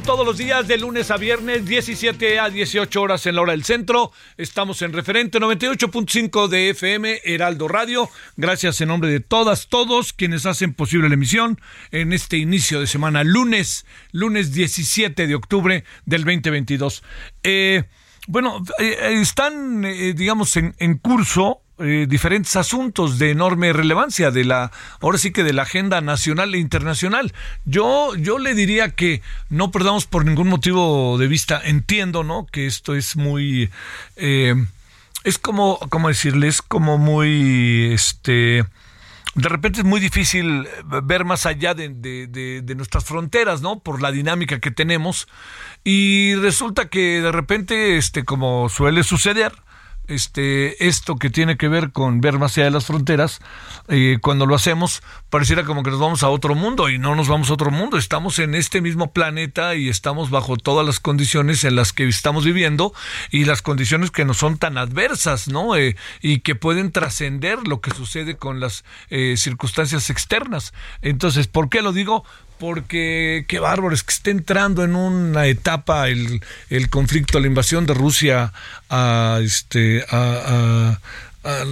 Todos los días de lunes a viernes, 17 a 18 horas en la hora del centro. Estamos en referente 98.5 de FM, Heraldo Radio. Gracias en nombre de todas, todos quienes hacen posible la emisión en este inicio de semana, lunes, lunes 17 de octubre del 2022. Eh, bueno, eh, están, eh, digamos, en, en curso eh, diferentes asuntos de enorme relevancia de la ahora sí que de la agenda nacional e internacional yo yo le diría que no perdamos por ningún motivo de vista entiendo no que esto es muy eh, es como cómo decirle es como muy este de repente es muy difícil ver más allá de, de, de, nuestras fronteras, ¿no? Por la dinámica que tenemos. Y resulta que de repente, este, como suele suceder, este, esto que tiene que ver con ver más allá de las fronteras, eh, cuando lo hacemos, pareciera como que nos vamos a otro mundo y no nos vamos a otro mundo. Estamos en este mismo planeta y estamos bajo todas las condiciones en las que estamos viviendo y las condiciones que no son tan adversas, ¿no? Eh, y que pueden trascender lo que sucede con las eh, circunstancias externas. Entonces, ¿por qué lo digo? Porque qué bárbaro, es que está entrando en una etapa el, el conflicto, la invasión de Rusia a este a,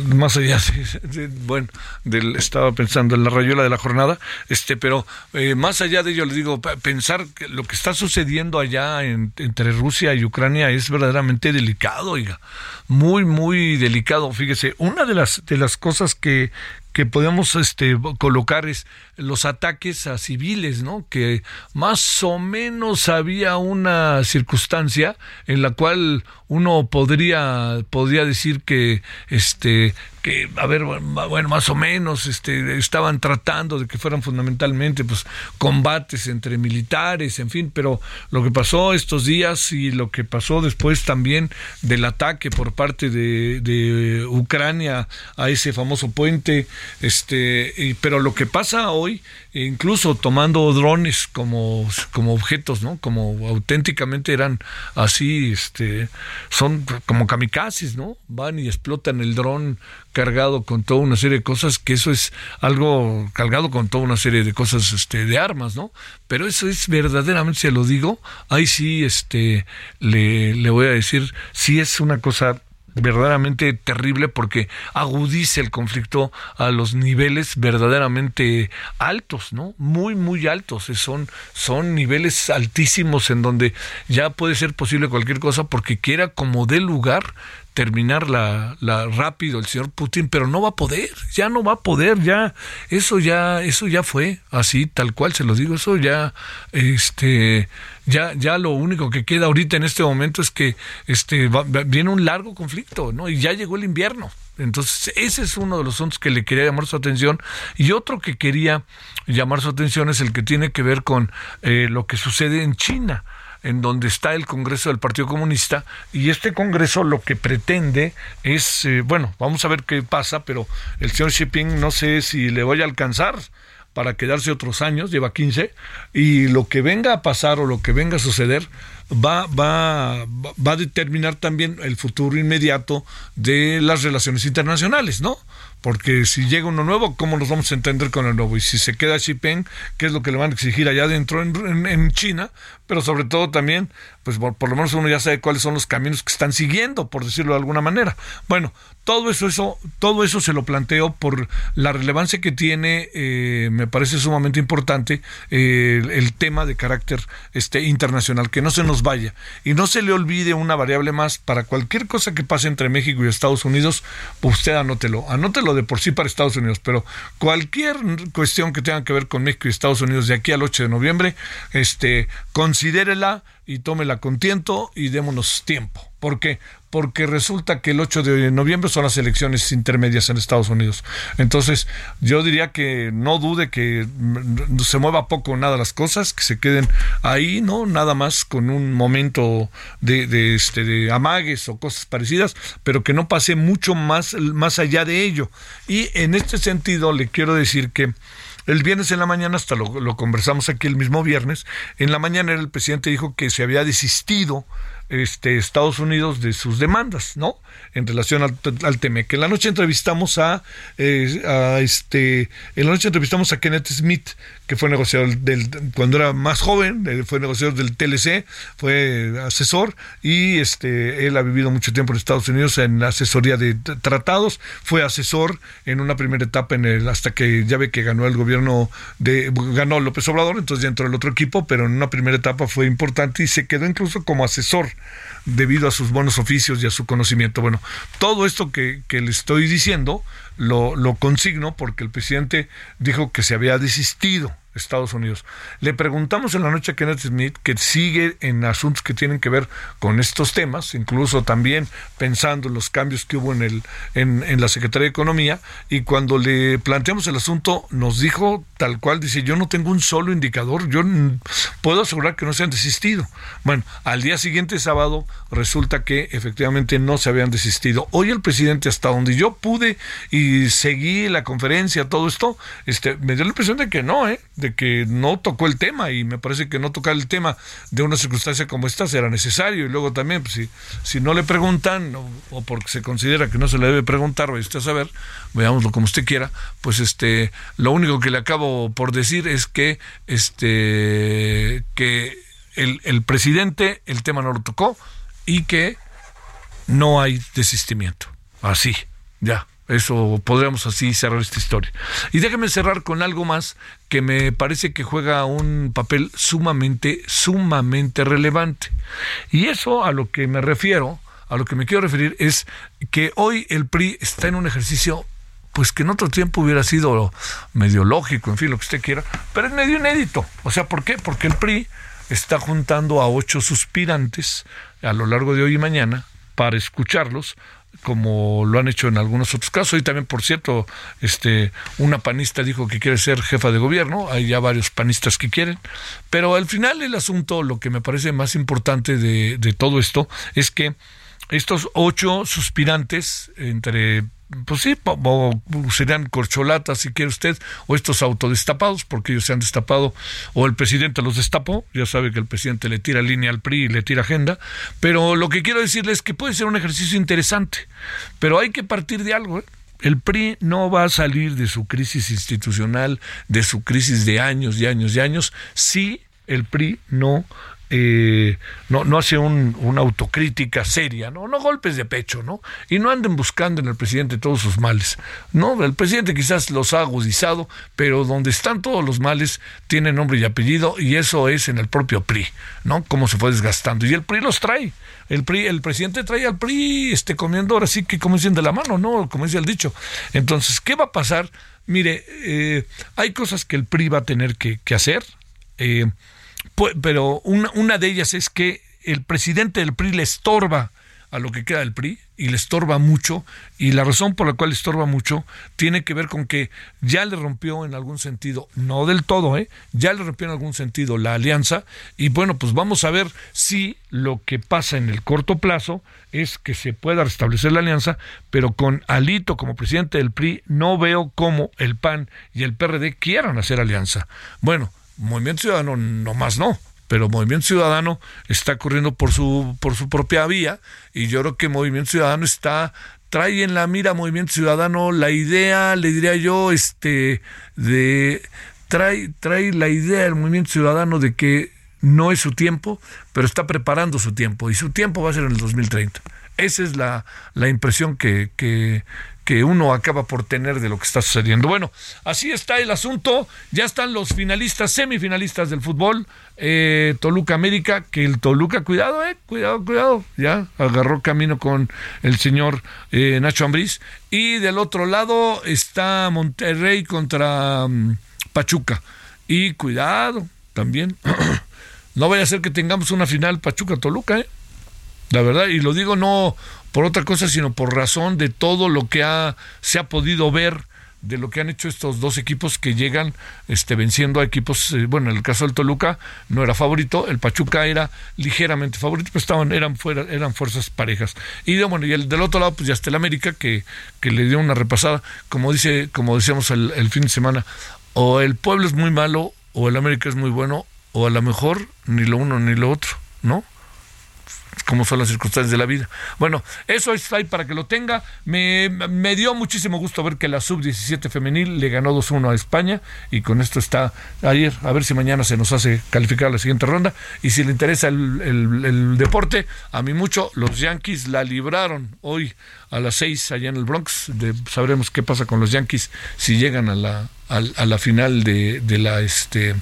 más allá de, bueno del estaba pensando en la rayuela de la jornada este pero eh, más allá de ello le digo pensar que lo que está sucediendo allá en, entre Rusia y Ucrania es verdaderamente delicado oiga muy muy delicado fíjese una de las de las cosas que que podemos este, colocar es los ataques a civiles, ¿no? Que más o menos había una circunstancia en la cual uno podría, podría decir que este que a ver bueno más o menos este estaban tratando de que fueran fundamentalmente pues combates entre militares en fin pero lo que pasó estos días y lo que pasó después también del ataque por parte de, Ucrania a ese famoso puente este y, pero lo que pasa hoy incluso tomando drones como como objetos no como auténticamente eran así este son como kamikazes no van y explotan el dron cargado con toda una serie de cosas, que eso es algo cargado con toda una serie de cosas este, de armas, ¿no? Pero eso es verdaderamente, se lo digo, ahí sí este, le, le voy a decir, sí es una cosa verdaderamente terrible porque agudiza el conflicto a los niveles verdaderamente altos, ¿no? Muy, muy altos. Son, son niveles altísimos en donde ya puede ser posible cualquier cosa porque quiera como dé lugar terminar la, rápido el señor Putin, pero no va a poder, ya no va a poder, ya eso ya eso ya fue así tal cual se lo digo, eso ya este ya ya lo único que queda ahorita en este momento es que este viene un largo conflicto, ¿no? Y ya llegó el invierno. Entonces, ese es uno de los asuntos que le quería llamar su atención. Y otro que quería llamar su atención es el que tiene que ver con eh, lo que sucede en China en donde está el Congreso del Partido Comunista y este Congreso lo que pretende es, eh, bueno, vamos a ver qué pasa, pero el señor Xi Jinping no sé si le voy a alcanzar para quedarse otros años, lleva 15, y lo que venga a pasar o lo que venga a suceder va, va, va a determinar también el futuro inmediato de las relaciones internacionales, ¿no? porque si llega uno nuevo, ¿cómo nos vamos a entender con el nuevo? Y si se queda Xi Jinping, ¿qué es lo que le van a exigir allá adentro en, en China? Pero sobre todo también pues por, lo menos uno ya sabe cuáles son los caminos que están siguiendo, por decirlo de alguna manera. Bueno, todo eso, eso, todo eso se lo planteo por la relevancia que tiene, eh, me parece sumamente importante eh, el, tema de carácter este internacional, que no se nos vaya y no se le olvide una variable más para cualquier cosa que pase entre México y Estados Unidos, usted anótelo, anótelo de por sí para Estados Unidos, pero cualquier cuestión que tenga que ver con México y Estados Unidos de aquí al 8 de noviembre, este, considérela y tómela con tiento y démonos tiempo. ¿Por qué? Porque resulta que el 8 de noviembre son las elecciones intermedias en Estados Unidos. Entonces, yo diría que no dude que se mueva poco nada las cosas, que se queden ahí, ¿no? Nada más con un momento de, de, este, de amagues o cosas parecidas, pero que no pase mucho más, más allá de ello. Y en este sentido, le quiero decir que el viernes en la mañana, hasta lo, conversamos aquí el mismo viernes, en la mañana el presidente dijo que se había desistido este, Estados Unidos de sus demandas, ¿no? En relación al, al Que En la noche entrevistamos a, eh, a, este, en la noche entrevistamos a Kenneth Smith, que fue negociador del, cuando era más joven, fue negociador del TLC, fue asesor y este, él ha vivido mucho tiempo en Estados Unidos en asesoría de tratados, fue asesor en una primera etapa en el, hasta que ya ve que ganó el gobierno de, ganó López Obrador, entonces ya entró el otro equipo, pero en una primera etapa fue importante y se quedó incluso como asesor debido a sus buenos oficios y a su conocimiento. Bueno, todo esto que, le estoy diciendo lo consigno porque el presidente dijo que se había desistido Estados Unidos. Le preguntamos en la noche a Kenneth Smith, que sigue en asuntos que tienen que ver con estos temas, incluso también pensando en los cambios que hubo en, el, en, en la Secretaría de Economía, y cuando le planteamos el asunto, nos dijo tal cual, dice, yo no tengo un solo indicador, yo puedo asegurar que no se han desistido. Bueno, al día siguiente, sábado, resulta que efectivamente no se habían desistido. Hoy el presidente, hasta donde yo pude y seguí la conferencia, todo esto, este, me dio la impresión de que no, ¿eh? Que no tocó el tema y me parece que no tocar el tema de una circunstancia como esta será necesario. Y luego también pues, si, si no le preguntan o, porque se considera que no se le debe preguntar vaya usted a saber veámoslo como usted quiera pues este lo único que le acabo por decir es que este que el, el presidente el tema no lo tocó y que no hay desistimiento. Así ya eso podríamos así cerrar esta historia. Y déjeme cerrar con algo más que me parece que juega un papel sumamente, sumamente relevante. Y eso a lo que me refiero, a lo que me quiero referir, es que hoy el PRI está en un ejercicio pues que en otro tiempo hubiera sido medio lógico, en fin, lo que usted quiera, pero es medio inédito. O sea, ¿por qué? Porque el PRI está juntando a ocho suspirantes a lo largo de hoy y mañana para escucharlos como lo han hecho en algunos otros casos. Y también, por cierto, este, una panista dijo que quiere ser jefa de gobierno, hay ya varios panistas que quieren, pero al final el asunto, lo que me parece más importante de, de todo esto, es que estos ocho suspirantes entre pues sí, o serían corcholatas si quiere usted, o estos autodestapados, porque ellos se han destapado, o el presidente los destapó, ya sabe que el presidente le tira línea al PRI y le tira agenda, pero lo que quiero decirle es que puede ser un ejercicio interesante, pero hay que partir de algo, ¿eh? El PRI no va a salir de su crisis institucional, de su crisis de años y años y años, si el PRI no eh, no, hace una autocrítica seria, ¿no? no golpes de pecho, ¿no? Y no anden buscando en el presidente todos sus males. No, el presidente quizás los ha agudizado, pero donde están todos los males tiene nombre y apellido, y eso es en el propio PRI, ¿no? Cómo se fue desgastando. Y el PRI los trae. El PRI, el presidente trae al PRI este, comiendo ahora sí que como dicen de la mano, ¿no? Como dice el dicho. Entonces, ¿qué va a pasar? Mire, eh, hay cosas que el PRI va a tener que, que hacer. Eh, pero una, una de ellas es que el presidente del PRI le estorba a lo que queda del PRI y le estorba mucho y la razón por la cual le estorba mucho tiene que ver con que ya le rompió en algún sentido, no del todo, ¿eh? ya le rompió en algún sentido la alianza y bueno, pues vamos a ver si lo que pasa en el corto plazo es que se pueda restablecer la alianza, pero con Alito como presidente del PRI no veo cómo el PAN y el PRD quieran hacer alianza. Bueno, Movimiento Ciudadano no más no, pero Movimiento Ciudadano está corriendo por su por su propia vía y yo creo que Movimiento Ciudadano está trae en la mira Movimiento Ciudadano la idea, le diría yo, este de trae trae la idea del Movimiento Ciudadano de que no es su tiempo, pero está preparando su tiempo y su tiempo va a ser en el 2030. Esa es la, la impresión que, que, que uno acaba por tener de lo que está sucediendo. Bueno, así está el asunto. Ya están los finalistas, semifinalistas del fútbol. Eh, Toluca América, que el Toluca, cuidado, eh, cuidado, cuidado. Ya agarró camino con el señor eh, Nacho Ambriz. Y del otro lado está Monterrey contra um, Pachuca. Y cuidado también. no vaya a ser que tengamos una final Pachuca-Toluca, eh. La verdad, y lo digo no por otra cosa, sino por razón de todo lo que ha, se ha podido ver de lo que han hecho estos dos equipos que llegan este, venciendo a equipos, eh, bueno, en el caso del Toluca no era favorito, el Pachuca era ligeramente favorito, pero estaban, eran fuera, eran fuerzas parejas. Y bueno, y el del otro lado, pues ya está el América, que, que le dio una repasada, como dice, como decíamos el fin de semana, o el pueblo es muy malo, o el América es muy bueno, o a lo mejor ni lo uno ni lo otro, ¿no? Como son las circunstancias de la vida. Bueno, eso está ahí para que lo tenga. Me, dio muchísimo gusto ver que la sub-17 femenil le ganó 2-1 a España y con esto está ayer. A ver si mañana se nos hace calificar la siguiente ronda. Y si le interesa el, deporte, a mí mucho, los Yankees la libraron hoy a las 6 allá en el Bronx. Sabremos qué pasa con los Yankees si llegan a la, a, la final de, de la este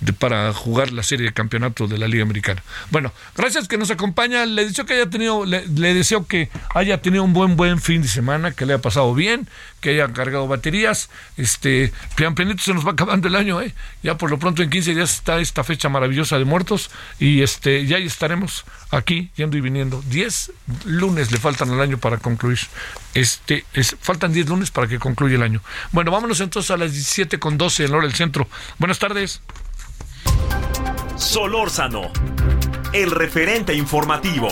de, para jugar la serie de campeonato de la Liga Americana. Bueno, gracias que nos acompaña. Le deseo que haya tenido, le, deseo que haya tenido un buen buen fin de semana, que le haya pasado bien, que haya cargado baterías. Este, pian pianito se nos va acabando el año, eh. Ya por lo pronto en 15 días está esta fecha maravillosa de muertos y este ya estaremos aquí yendo y viniendo. 10 lunes le faltan al año para concluir. Este, es, faltan 10 lunes para que concluya el año. Bueno, vámonos entonces a las 17 con 12 en hora del centro. Buenas tardes. Solórzano, el referente informativo.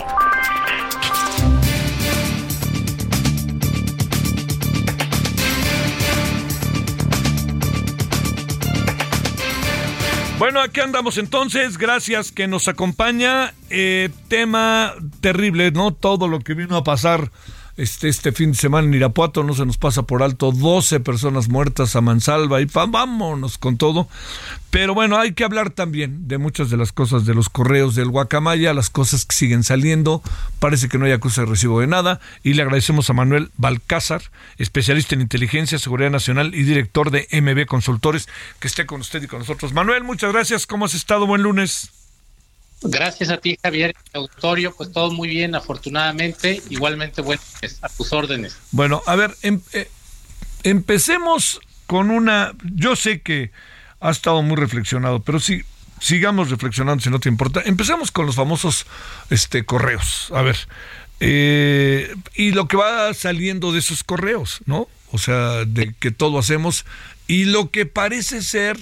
Bueno, aquí andamos entonces, gracias que nos acompaña. Eh, tema terrible, ¿no? Todo lo que vino a pasar este, este fin de semana en Irapuato, no se nos pasa por alto, 12 personas muertas a mansalva y vámonos con todo. Pero bueno, hay que hablar también de muchas de las cosas de los correos del Guacamaya, las cosas que siguen saliendo, parece que no hay acusa de recibo de nada y le agradecemos a Manuel Balcázar, especialista en inteligencia, seguridad nacional y director de MB Consultores, que esté con usted y con nosotros. Manuel, muchas gracias, ¿cómo has estado? Buen lunes. Gracias a ti, Javier, auditorio, pues todo muy bien, afortunadamente. Igualmente, bueno, pues, a tus órdenes. Bueno, a ver, em, eh, empecemos con una. Yo sé que ha estado muy reflexionado, pero sí, sigamos reflexionando si no te importa. Empecemos con los famosos este, correos. A ver, eh, y lo que va saliendo de esos correos, ¿no? O sea, de que todo hacemos y lo que parece ser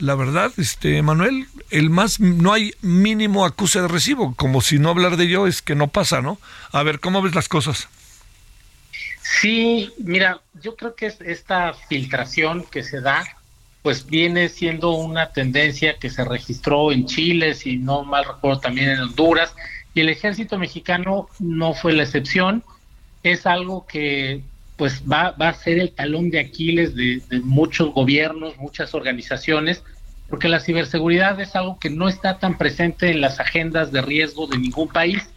la verdad, este Manuel, el más no hay mínimo acuse de recibo, como si no hablar de ello es que no pasa, ¿no? A ver, ¿cómo ves las cosas? Sí, mira, yo creo que esta filtración que se da, pues viene siendo una tendencia que se registró en Chile, si no mal recuerdo también en Honduras, y el ejército mexicano no fue la excepción. Es algo que pues va, va a ser el talón de Aquiles de, muchos gobiernos, muchas organizaciones, porque la ciberseguridad es algo que no está tan presente en las agendas de riesgo de ningún país.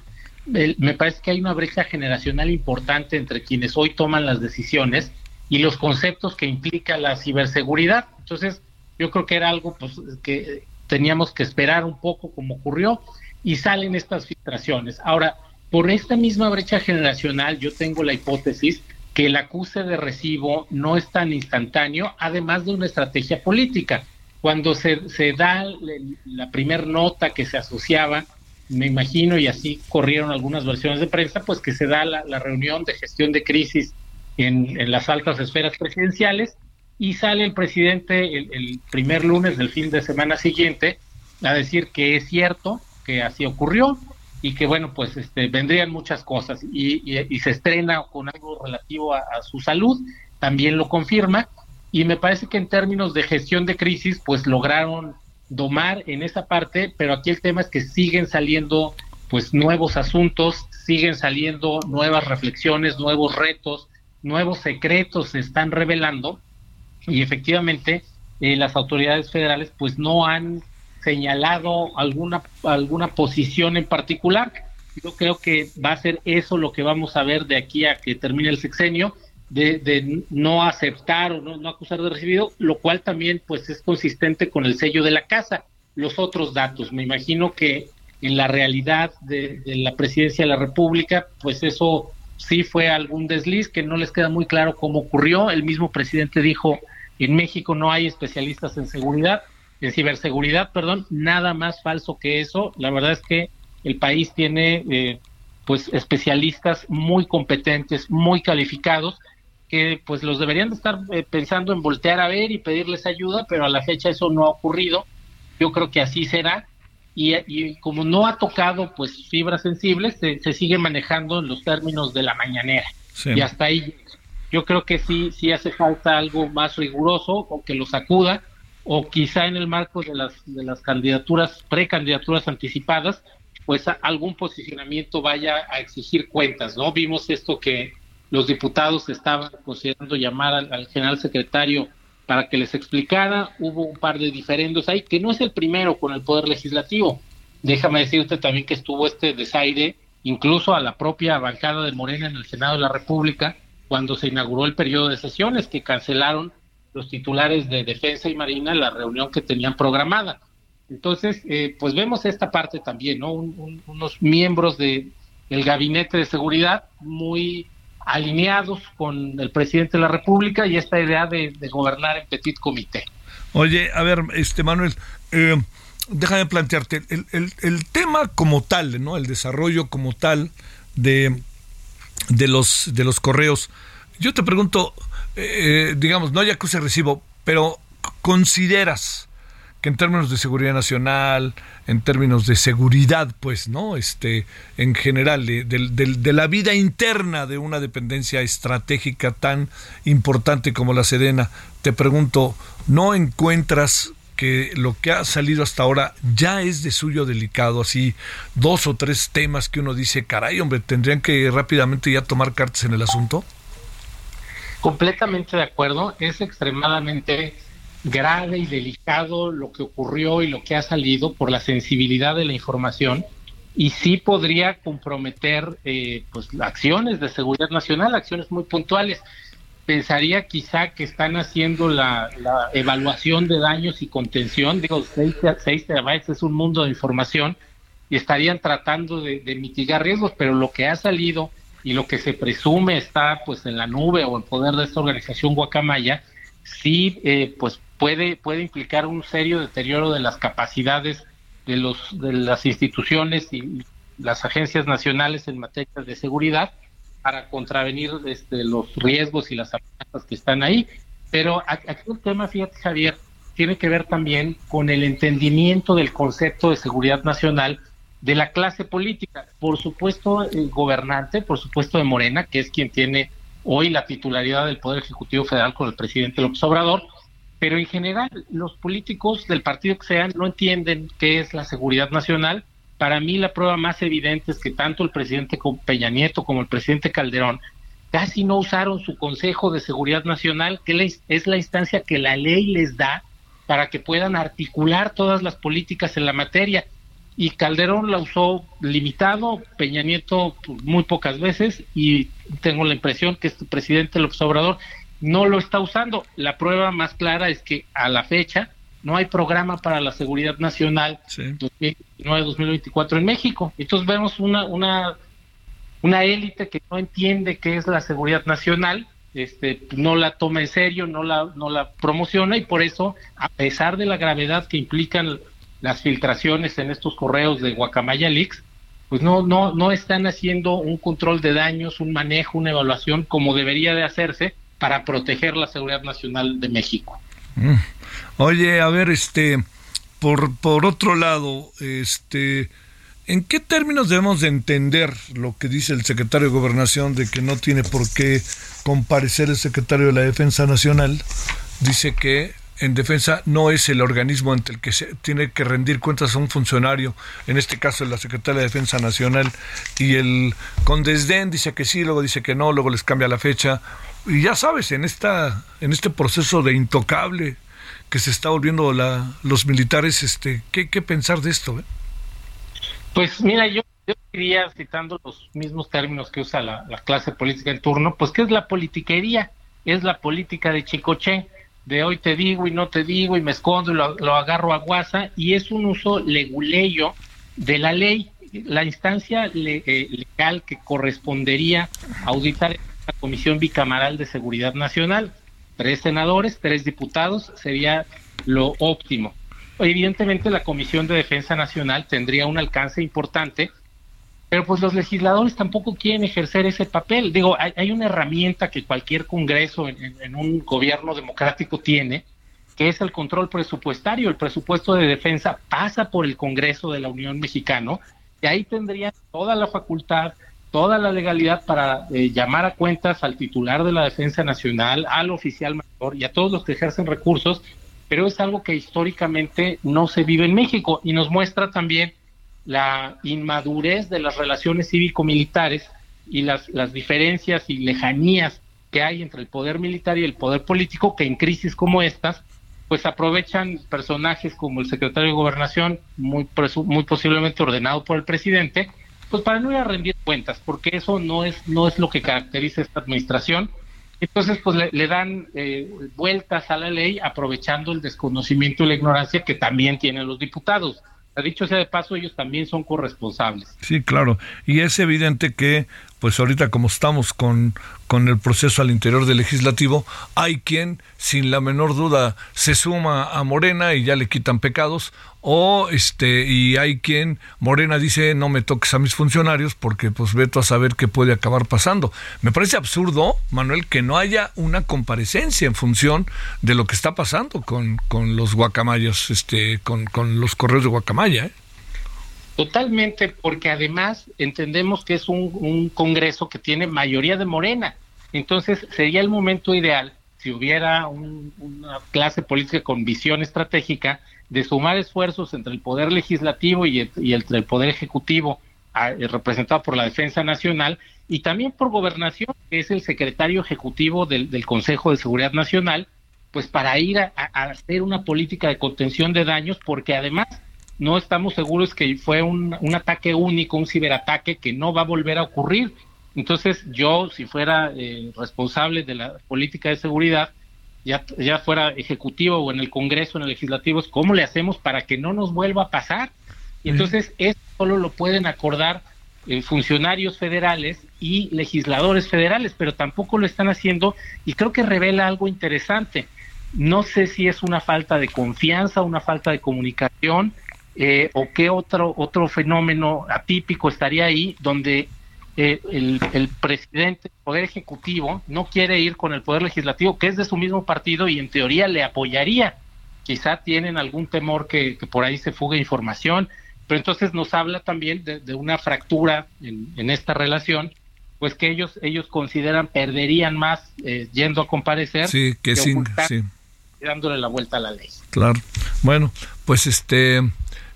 me parece que hay una brecha generacional importante entre quienes hoy toman las decisiones y los conceptos que implica la ciberseguridad. Entonces, yo creo que era algo pues, que teníamos que esperar un poco como ocurrió y salen estas filtraciones. Ahora, por esta misma brecha generacional, yo tengo la hipótesis que el acuse de recibo no es tan instantáneo, además de una estrategia política. Cuando se, se da la primer nota que se asociaba me imagino, y así corrieron algunas versiones de prensa, pues que se da la, reunión de gestión de crisis en, las altas esferas presidenciales y sale el presidente el, primer lunes del fin de semana siguiente a decir que es cierto, que así ocurrió y que bueno, pues este, vendrían muchas cosas y, se estrena con algo relativo a, su salud, también lo confirma y me parece que en términos de gestión de crisis, pues lograron domar en esa parte, pero aquí el tema es que siguen saliendo pues nuevos asuntos, siguen saliendo nuevas reflexiones, nuevos retos, nuevos secretos se están revelando y efectivamente eh, las autoridades federales pues no han señalado alguna alguna posición en particular. Yo creo que va a ser eso lo que vamos a ver de aquí a que termine el sexenio de, no aceptar o no, acusar de recibido, lo cual también pues es consistente con el sello de la casa. Los otros datos, me imagino que en la realidad de, la presidencia de la República, pues eso sí fue algún desliz que no les queda muy claro cómo ocurrió. El mismo presidente dijo, en México no hay especialistas en seguridad, en ciberseguridad, perdón, nada más falso que eso. La verdad es que el país tiene eh, pues especialistas muy competentes, muy calificados que pues los deberían de estar eh, pensando en voltear a ver y pedirles ayuda, pero a la fecha eso no ha ocurrido. Yo creo que así será. Y, como no ha tocado pues fibras sensibles, se, sigue manejando en los términos de la mañanera. Y hasta ahí yo creo que sí, sí hace falta algo más riguroso o que lo sacuda, o quizá en el marco de las, de las candidaturas, precandidaturas anticipadas, pues algún posicionamiento vaya a exigir cuentas, ¿no? Vimos esto que los diputados estaban considerando llamar al, general secretario para que les explicara. Hubo un par de diferendos ahí, que no es el primero con el Poder Legislativo. Déjame decirte también que estuvo este desaire incluso a la propia bancada de Morena en el Senado de la República cuando se inauguró el periodo de sesiones, que cancelaron los titulares de Defensa y Marina la reunión que tenían programada. Entonces, eh, pues vemos esta parte también, ¿no? unos miembros de el gabinete de seguridad muy alineados con el presidente de la República y esta idea de, gobernar en petit comité. Oye, a ver, este Manuel, eh, déjame plantearte el, el, tema como tal, ¿no? El desarrollo como tal de, de los de los correos. Yo te pregunto, eh, digamos, no hay acuse recibo, pero consideras que en términos de seguridad nacional, en términos de seguridad, pues, ¿no? Este, en general, de, de, la vida interna de una dependencia estratégica tan importante como la Sedena, te pregunto, ¿no encuentras que lo que ha salido hasta ahora ya es de suyo delicado, así dos o tres temas que uno dice, caray, hombre, tendrían que rápidamente ya tomar cartas en el asunto? Completamente de acuerdo, es extremadamente grave y delicado lo que ocurrió y lo que ha salido por la sensibilidad de la información y sí podría comprometer eh, pues acciones de seguridad nacional, acciones muy puntuales. Pensaría quizá que están haciendo la, evaluación de daños y contención. Digo, 6, terabytes es un mundo de información y estarían tratando de, mitigar riesgos, pero lo que ha salido y lo que se presume está pues en la nube o en poder de esta organización Guacamaya, sí eh, pues puede, puede implicar un serio deterioro de las capacidades de, los, de las instituciones y las agencias nacionales en materia de seguridad para contravenir este, los riesgos y las amenazas que están ahí. Pero aquí el tema, fíjate Javier, tiene que ver también con el entendimiento del concepto de seguridad nacional de la clase política. Por supuesto, el gobernante, por supuesto de Morena, que es quien tiene hoy la titularidad del Poder Ejecutivo Federal con el presidente López Obrador, pero en general los políticos del partido que sean no entienden qué es la seguridad nacional. Para mí la prueba más evidente es que tanto el presidente Peña Nieto como el presidente Calderón casi no usaron su Consejo de Seguridad Nacional, que es la instancia que la ley les da para que puedan articular todas las políticas en la materia. Y Calderón la usó limitado, Peña Nieto muy pocas veces, y tengo la impresión que este presidente López Obrador no lo está usando. La prueba más clara es que a la fecha no hay programa para la seguridad nacional 2029-2024 en México. Entonces vemos una, una, una élite que no entiende qué es la seguridad nacional, este, no la toma en serio, no la, no la promociona y por eso, a pesar de la gravedad que implican las filtraciones en estos correos de Guacamaya Leaks, pues no, no, no están haciendo un control de daños, un manejo, una evaluación como debería de hacerse para proteger la seguridad nacional de México. Mm. Oye, a ver, este, por, por otro lado, este, ¿en qué términos debemos de entender lo que dice el secretario de Gobernación de que no tiene por qué comparecer el secretario de la Defensa Nacional? Dice que en defensa no es el organismo ante el que se tiene que rendir cuentas a un funcionario, en este caso la Secretaría de Defensa Nacional, y el con desdén dice que sí, luego dice que no, luego les cambia la fecha. Y ya sabes, en esta, en este proceso de intocable que se está volviendo la, los militares, este, ¿qué, qué pensar de esto? Eh? Pues mira, yo, yo diría, citando los mismos términos que usa la, la clase política en turno, pues ¿qué es la politiquería? Es la política de Chicoche de hoy te digo y no te digo y me escondo y lo, agarro a guasa y es un uso leguleyo de la ley. La instancia eh, legal que correspondería auditar la Comisión Bicameral de Seguridad Nacional. Tres senadores, tres diputados sería lo óptimo. Evidentemente la Comisión de Defensa Nacional tendría un alcance importante pero pues los legisladores tampoco quieren ejercer ese papel. Digo, hay, una herramienta que cualquier Congreso en, un gobierno democrático tiene, que es el control presupuestario. El presupuesto de defensa pasa por el Congreso de la Unión Mexicana y ahí tendrían toda la facultad, toda la legalidad para eh, llamar a cuentas al titular de la Defensa Nacional, al oficial mayor y a todos los que ejercen recursos, pero es algo que históricamente no se vive en México y nos muestra también la inmadurez de las relaciones cívico-militares y las, las diferencias y lejanías que hay entre el poder militar y el poder político, que en crisis como estas, pues aprovechan personajes como el secretario de Gobernación, muy, muy posiblemente ordenado por el presidente, pues para no ir a rendir cuentas, porque eso no es, no es lo que caracteriza esta administración. Entonces, pues le, dan eh, vueltas a la ley aprovechando el desconocimiento y la ignorancia que también tienen los diputados dicho sea de paso, ellos también son corresponsables. Sí, claro. Y es evidente que, pues ahorita como estamos con, con el proceso al interior del legislativo, hay quien, sin la menor duda, se suma a Morena y ya le quitan pecados, o este, y hay quien, Morena dice, no me toques a mis funcionarios porque pues veto a saber qué puede acabar pasando. Me parece absurdo, Manuel, que no haya una comparecencia en función de lo que está pasando con, con los guacamayos, este, con, con los correos de guacamaya. ¿eh? Totalmente, porque además entendemos que es un, un Congreso que tiene mayoría de Morena. Entonces sería el momento ideal, si hubiera una clase política con visión estratégica, de sumar esfuerzos entre el Poder Legislativo y, entre el Poder Ejecutivo, eh, representado por la Defensa Nacional, y también por Gobernación, que es el secretario ejecutivo del, Consejo de Seguridad Nacional, pues para ir a, hacer una política de contención de daños, porque además no estamos seguros que fue un, ataque único, un ciberataque que no va a volver a ocurrir. Entonces yo, si fuera eh, responsable de la política de seguridad, ya, ya fuera ejecutivo o en el Congreso, en el legislativo, cómo le hacemos para que no nos vuelva a pasar. Y entonces esto solo lo pueden acordar eh, funcionarios federales y legisladores federales, pero tampoco lo están haciendo y creo que revela algo interesante. No sé si es una falta de confianza, una falta de comunicación eh, o qué otro otro fenómeno atípico estaría ahí donde eh, el, el, presidente del Poder Ejecutivo no quiere ir con el Poder Legislativo, que es de su mismo partido y en teoría le apoyaría. Quizá tienen algún temor que, por ahí se fugue información, pero entonces nos habla también de, una fractura en, esta relación, pues que ellos ellos consideran perderían más eh, yendo a comparecer sí, que, sin, sí. dándole la vuelta a la ley. Claro. Bueno, pues este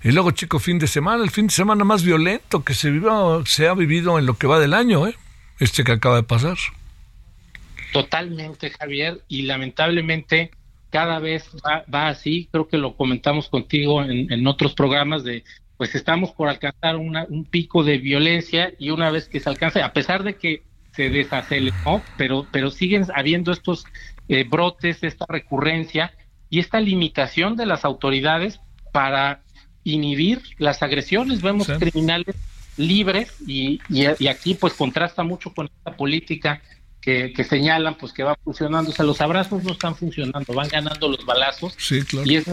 y luego, chico, fin de semana, el fin de semana más violento que se, vivió, se ha vivido en lo que va del año, ¿eh? este que acaba de pasar. Totalmente, Javier, y lamentablemente cada vez va, así, creo que lo comentamos contigo en, otros programas de, pues estamos por alcanzar un pico de violencia y una vez que se alcance, a pesar de que se desaceleró, pero, pero siguen habiendo estos eh, brotes, esta recurrencia y esta limitación de las autoridades para inhibir las agresiones, vemos criminales libres y, y, aquí pues contrasta mucho con esta política que, que, señalan pues que va funcionando, o sea, los abrazos no están funcionando, van ganando los balazos sí, claro. y es.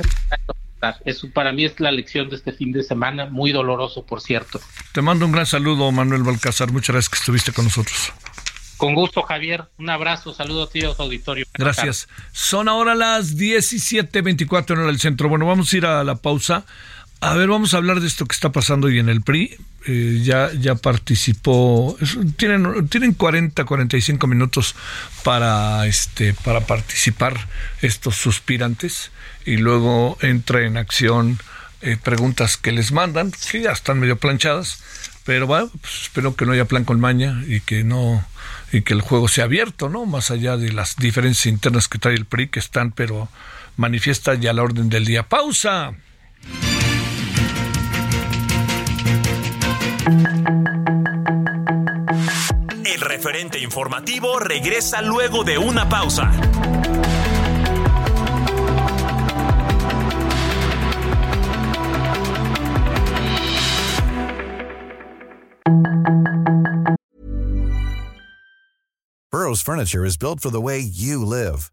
Eso para mí es la lección de este fin de semana, muy doloroso, por cierto. Te mando un gran saludo, Manuel Balcázar. Muchas gracias que estuviste con nosotros. Con gusto, Javier. Un abrazo, saludo a ti, a auditorio. Gracias. Son ahora las 17.24 en del centro. Bueno, vamos a ir a la pausa. A ver, vamos a hablar de esto que está pasando hoy en el PRI. Eh, ya, ya participó, tienen, tienen 40, 45 minutos para, este, para participar estos suspirantes y luego entra en acción eh, preguntas que les mandan, que ya están medio planchadas, pero bueno, pues espero que no haya plan con maña y que no y que el juego sea abierto, ¿no? Más allá de las diferencias internas que trae el PRI que están, pero manifiesta ya la orden del día. Pausa. El referente informativo regresa luego de una pausa. Burroughs Furniture is built for the way you live.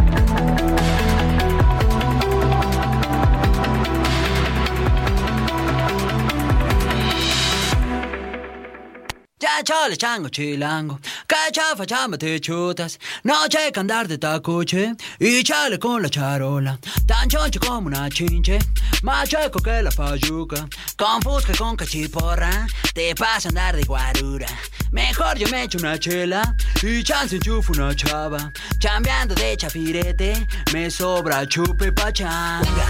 Chale chango chilango, cachafa chamba te chutas, noche que andar de tacuche. Y chale con la charola, tan choncho como una chinche, más chueco que la payuca, con fusca con cachiporra, te pasa andar de guarura. Mejor yo me echo una chela. Y chance enchufo una chava, chambeando de chafirete, me sobra chupe pachanga.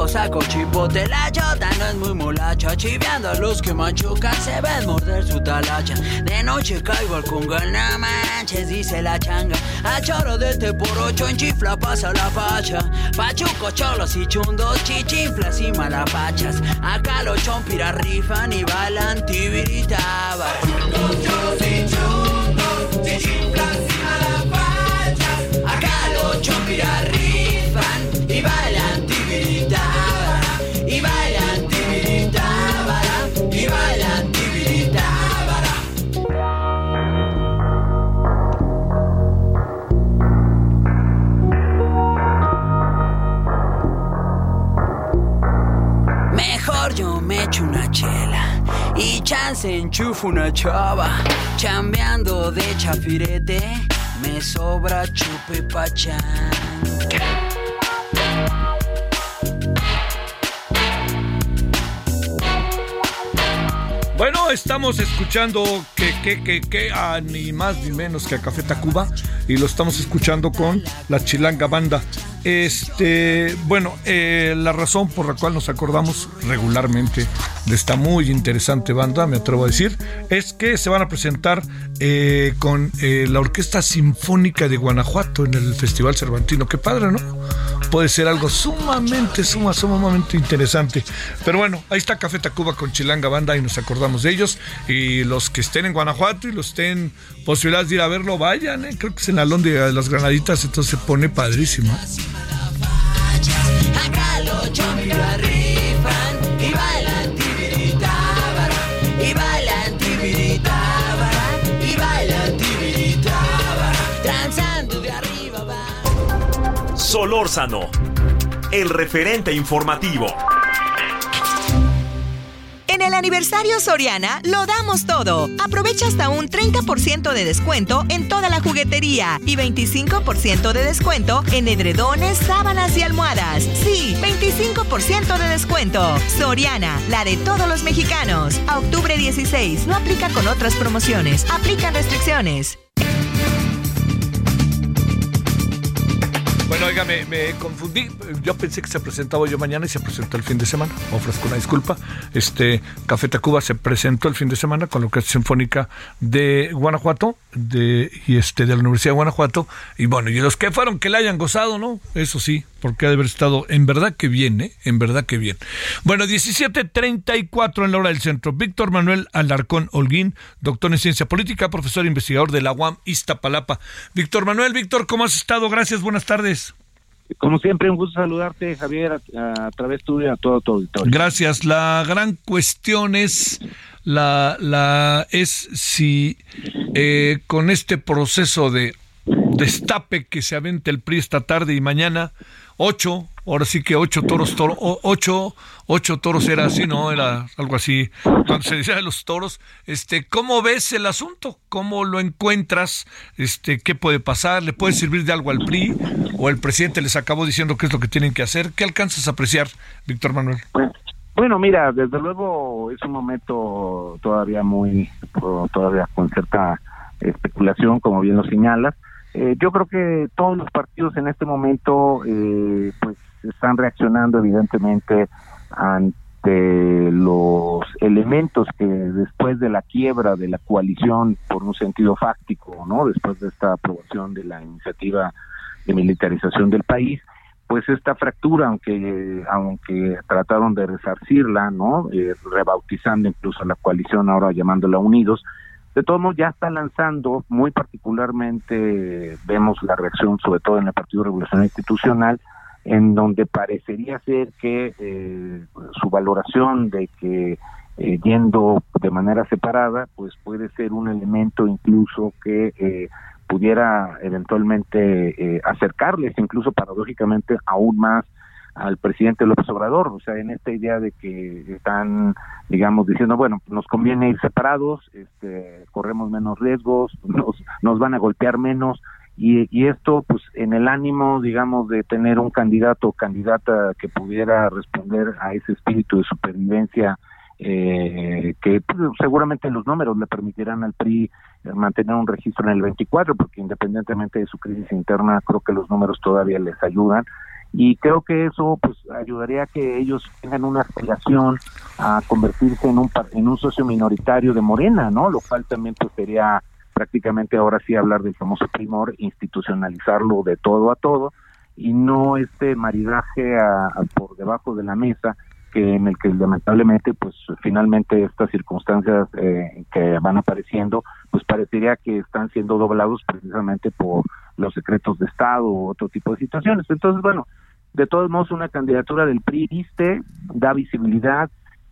Choco saco chipote, la chota no es muy molacha Chiveando a los que machucan se ven morder su talacha. De noche caigo al congal, no manches, dice la changa. A choro de este por ocho en chifla pasa la facha. Pachuco, cholos y chundos, chichinflas y malapachas. Acá los chompiras rifan y bailan tibiritabas enchufo una chava. Chambeando de chafirete, me sobra chupe pachán. Bueno, estamos escuchando que, que, que, que, a ni más ni menos que a Café Tacuba y lo estamos escuchando con la Chilanga Banda. Este, bueno, eh, la razón por la cual nos acordamos regularmente de esta muy interesante banda, me atrevo a decir, es que se van a presentar eh, con eh, la Orquesta Sinfónica de Guanajuato en el Festival Cervantino. Qué padre, ¿no? Puede ser algo sumamente, suma, sumamente interesante. Pero bueno, ahí está Café Tacuba con Chilanga Banda y nos acordamos de ellos. Y los que estén en Guanajuato y los estén posibilidades de ir a verlo, vayan, ¿eh? creo que es en Alón de las Granaditas, entonces se pone padrísimo. Acá los y bailan y bailan tibiritábara, y bailan tibiritábara, transando de arriba va. Solórzano, el referente informativo. Aniversario Soriana lo damos todo. Aprovecha hasta un 30% de descuento en toda la juguetería y 25% de descuento en edredones, sábanas y almohadas. Sí, 25% de descuento. Soriana, la de todos los mexicanos. A octubre 16, no aplica con otras promociones. Aplican restricciones. Bueno, oiga, me, confundí. Yo pensé que se presentaba yo mañana y se presentó el fin de semana. Ofrezco una disculpa. Este Café Tacuba se presentó el fin de semana con la Orquesta Sinfónica de Guanajuato de, y este de la Universidad de Guanajuato. Y bueno, y los que fueron que la hayan gozado, ¿no? Eso sí, porque ha de haber estado en verdad que bien, ¿eh? En verdad que bien. Bueno, 17.34 en la hora del centro. Víctor Manuel Alarcón Holguín, doctor en ciencia política, profesor investigador de la UAM Iztapalapa. Víctor Manuel, Víctor, ¿cómo has estado? Gracias, buenas tardes. Como siempre, un gusto saludarte, Javier, a, través tuyo y a todo tu auditorio. Gracias. La gran cuestión es la, la es si eh, con este proceso de destape que se avente el PRI esta tarde y mañana, ocho, ahora sí que ocho toros, toro, ocho, ocho toros era así, ¿no? Era algo así, cuando se decía de los toros, este, ¿cómo ves el asunto? ¿Cómo lo encuentras? Este, ¿qué puede pasar? ¿Le puede servir de algo al PRI? ¿O el presidente les acabó diciendo qué es lo que tienen que hacer? ¿Qué alcanzas a apreciar, Víctor Manuel? Bueno, mira, desde luego es un momento todavía muy, todavía con cierta especulación, como bien lo señalas. Eh, yo creo que todos los partidos en este momento eh, pues están reaccionando evidentemente ante los elementos que después de la quiebra de la coalición por un sentido fáctico, ¿no? Después de esta aprobación de la iniciativa de militarización del país, pues esta fractura, aunque aunque trataron de resarcirla, ¿no? Eh, rebautizando incluso a la coalición ahora llamándola Unidos, de todos modos ya está lanzando, muy particularmente vemos la reacción sobre todo en el Partido Revolucionario Institucional, en donde parecería ser que eh, su valoración de que eh, yendo de manera separada, pues puede ser un elemento incluso que eh, pudiera eventualmente acercarles, incluso paradójicamente, aún más al presidente López Obrador, o sea, en esta idea de que están, digamos, diciendo, bueno, nos conviene ir separados, este, corremos menos riesgos, nos, nos van a golpear menos, y, y esto, pues, en el ánimo, digamos, de tener un candidato o candidata que pudiera responder a ese espíritu de supervivencia, eh, que pues, seguramente los números le permitirán al PRI mantener un registro en el 24, porque independientemente de su crisis interna, creo que los números todavía les ayudan y creo que eso pues ayudaría a que ellos tengan una aspiración a convertirse en un en un socio minoritario de Morena, ¿no? Lo cual también pues sería prácticamente ahora sí hablar del famoso primor, institucionalizarlo de todo a todo y no este maridaje a, por debajo de la mesa que en el que lamentablemente pues finalmente estas circunstancias eh, que van apareciendo pues parecería que están siendo doblados precisamente por los secretos de Estado u otro tipo de situaciones. Entonces, bueno, de todos modos una candidatura del PRI viste, da visibilidad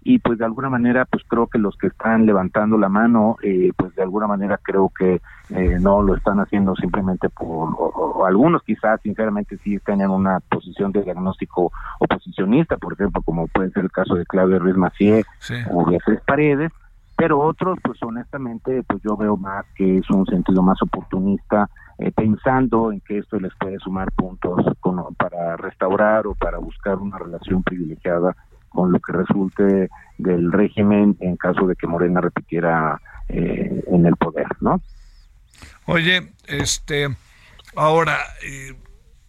y pues de alguna manera pues creo que los que están levantando la mano eh, pues de alguna manera creo que eh, no lo están haciendo simplemente por o, algunos quizás sinceramente sí están en una posición de diagnóstico oposicionista por ejemplo como puede ser el caso de Claudio Ruiz Macié o Beatriz Paredes pero otros pues honestamente pues yo veo más que es un sentido más oportunista eh, pensando en que esto les puede sumar puntos para restaurar o para buscar una relación privilegiada con lo que resulte del régimen en caso de que Morena repitiera eh, en el poder, ¿no? Oye, este, ahora, eh,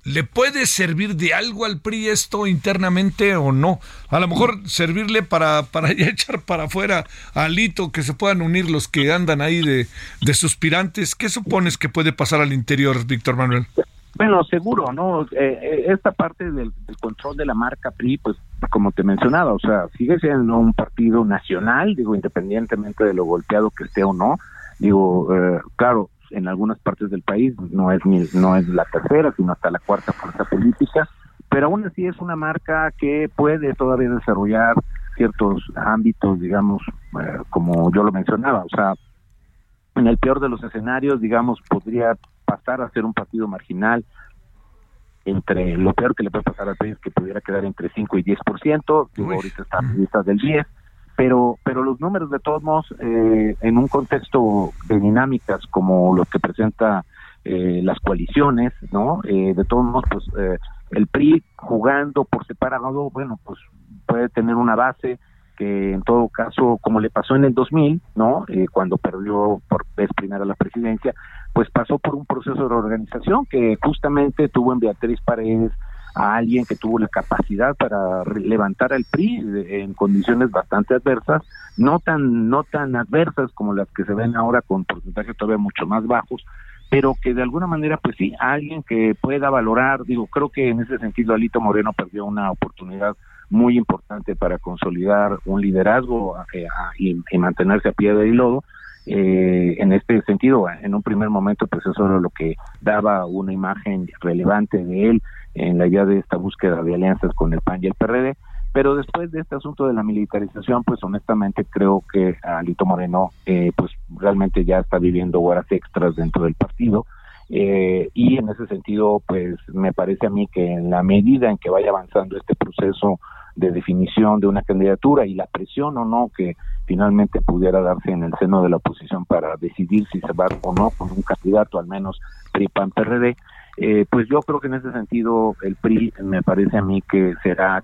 ¿Le puede servir de algo al PRI esto internamente o no? A lo mejor servirle para, para echar para afuera a Alito, que se puedan unir los que andan ahí de, de suspirantes. ¿Qué supones que puede pasar al interior, Víctor Manuel? Bueno, seguro, ¿no? Eh, eh, esta parte del, control de la marca PRI, pues como te mencionaba, o sea, sigue siendo un partido nacional, digo, independientemente de lo golpeado que esté o no. Digo, eh, claro, en algunas partes del país, no es ni, no es la tercera, sino hasta la cuarta fuerza política, pero aún así es una marca que puede todavía desarrollar ciertos ámbitos, digamos, eh, como yo lo mencionaba, o sea, en el peor de los escenarios, digamos, podría pasar a ser un partido marginal, entre lo peor que le puede pasar al país que pudiera quedar entre 5 y 10%, digo, ahorita están listas del 10, pero pero los números de todos modos eh, en un contexto de dinámicas como los que presenta eh, las coaliciones no eh, de todos modos pues el PRI jugando por separado bueno pues puede tener una base que en todo caso, como le pasó en el 2000, ¿no? Eh, cuando perdió por vez primera la presidencia, pues pasó por un proceso de reorganización que justamente tuvo en Beatriz Paredes a alguien que tuvo la capacidad para levantar al PRI en condiciones bastante adversas, no tan no tan adversas como las que se ven ahora con porcentajes todavía mucho más bajos, pero que de alguna manera pues sí, alguien que pueda valorar, digo, creo que en ese sentido Alito Moreno perdió una oportunidad muy importante para consolidar un liderazgo eh, y, mantenerse a pie de lodo. Eh, en este sentido, en un primer momento, pues eso era lo que daba una imagen relevante de él en la idea de esta búsqueda de alianzas con el PAN y el PRD. Pero después de este asunto de la militarización, pues honestamente creo que Alito Moreno, eh, pues realmente ya está viviendo horas extras dentro del partido. Eh, y en ese sentido, pues me parece a mí que en la medida en que vaya avanzando este proceso de definición de una candidatura y la presión o no que finalmente pudiera darse en el seno de la oposición para decidir si se va o no con un candidato, al menos PRI-PAN-PRD, eh, pues yo creo que en ese sentido el PRI me parece a mí que será,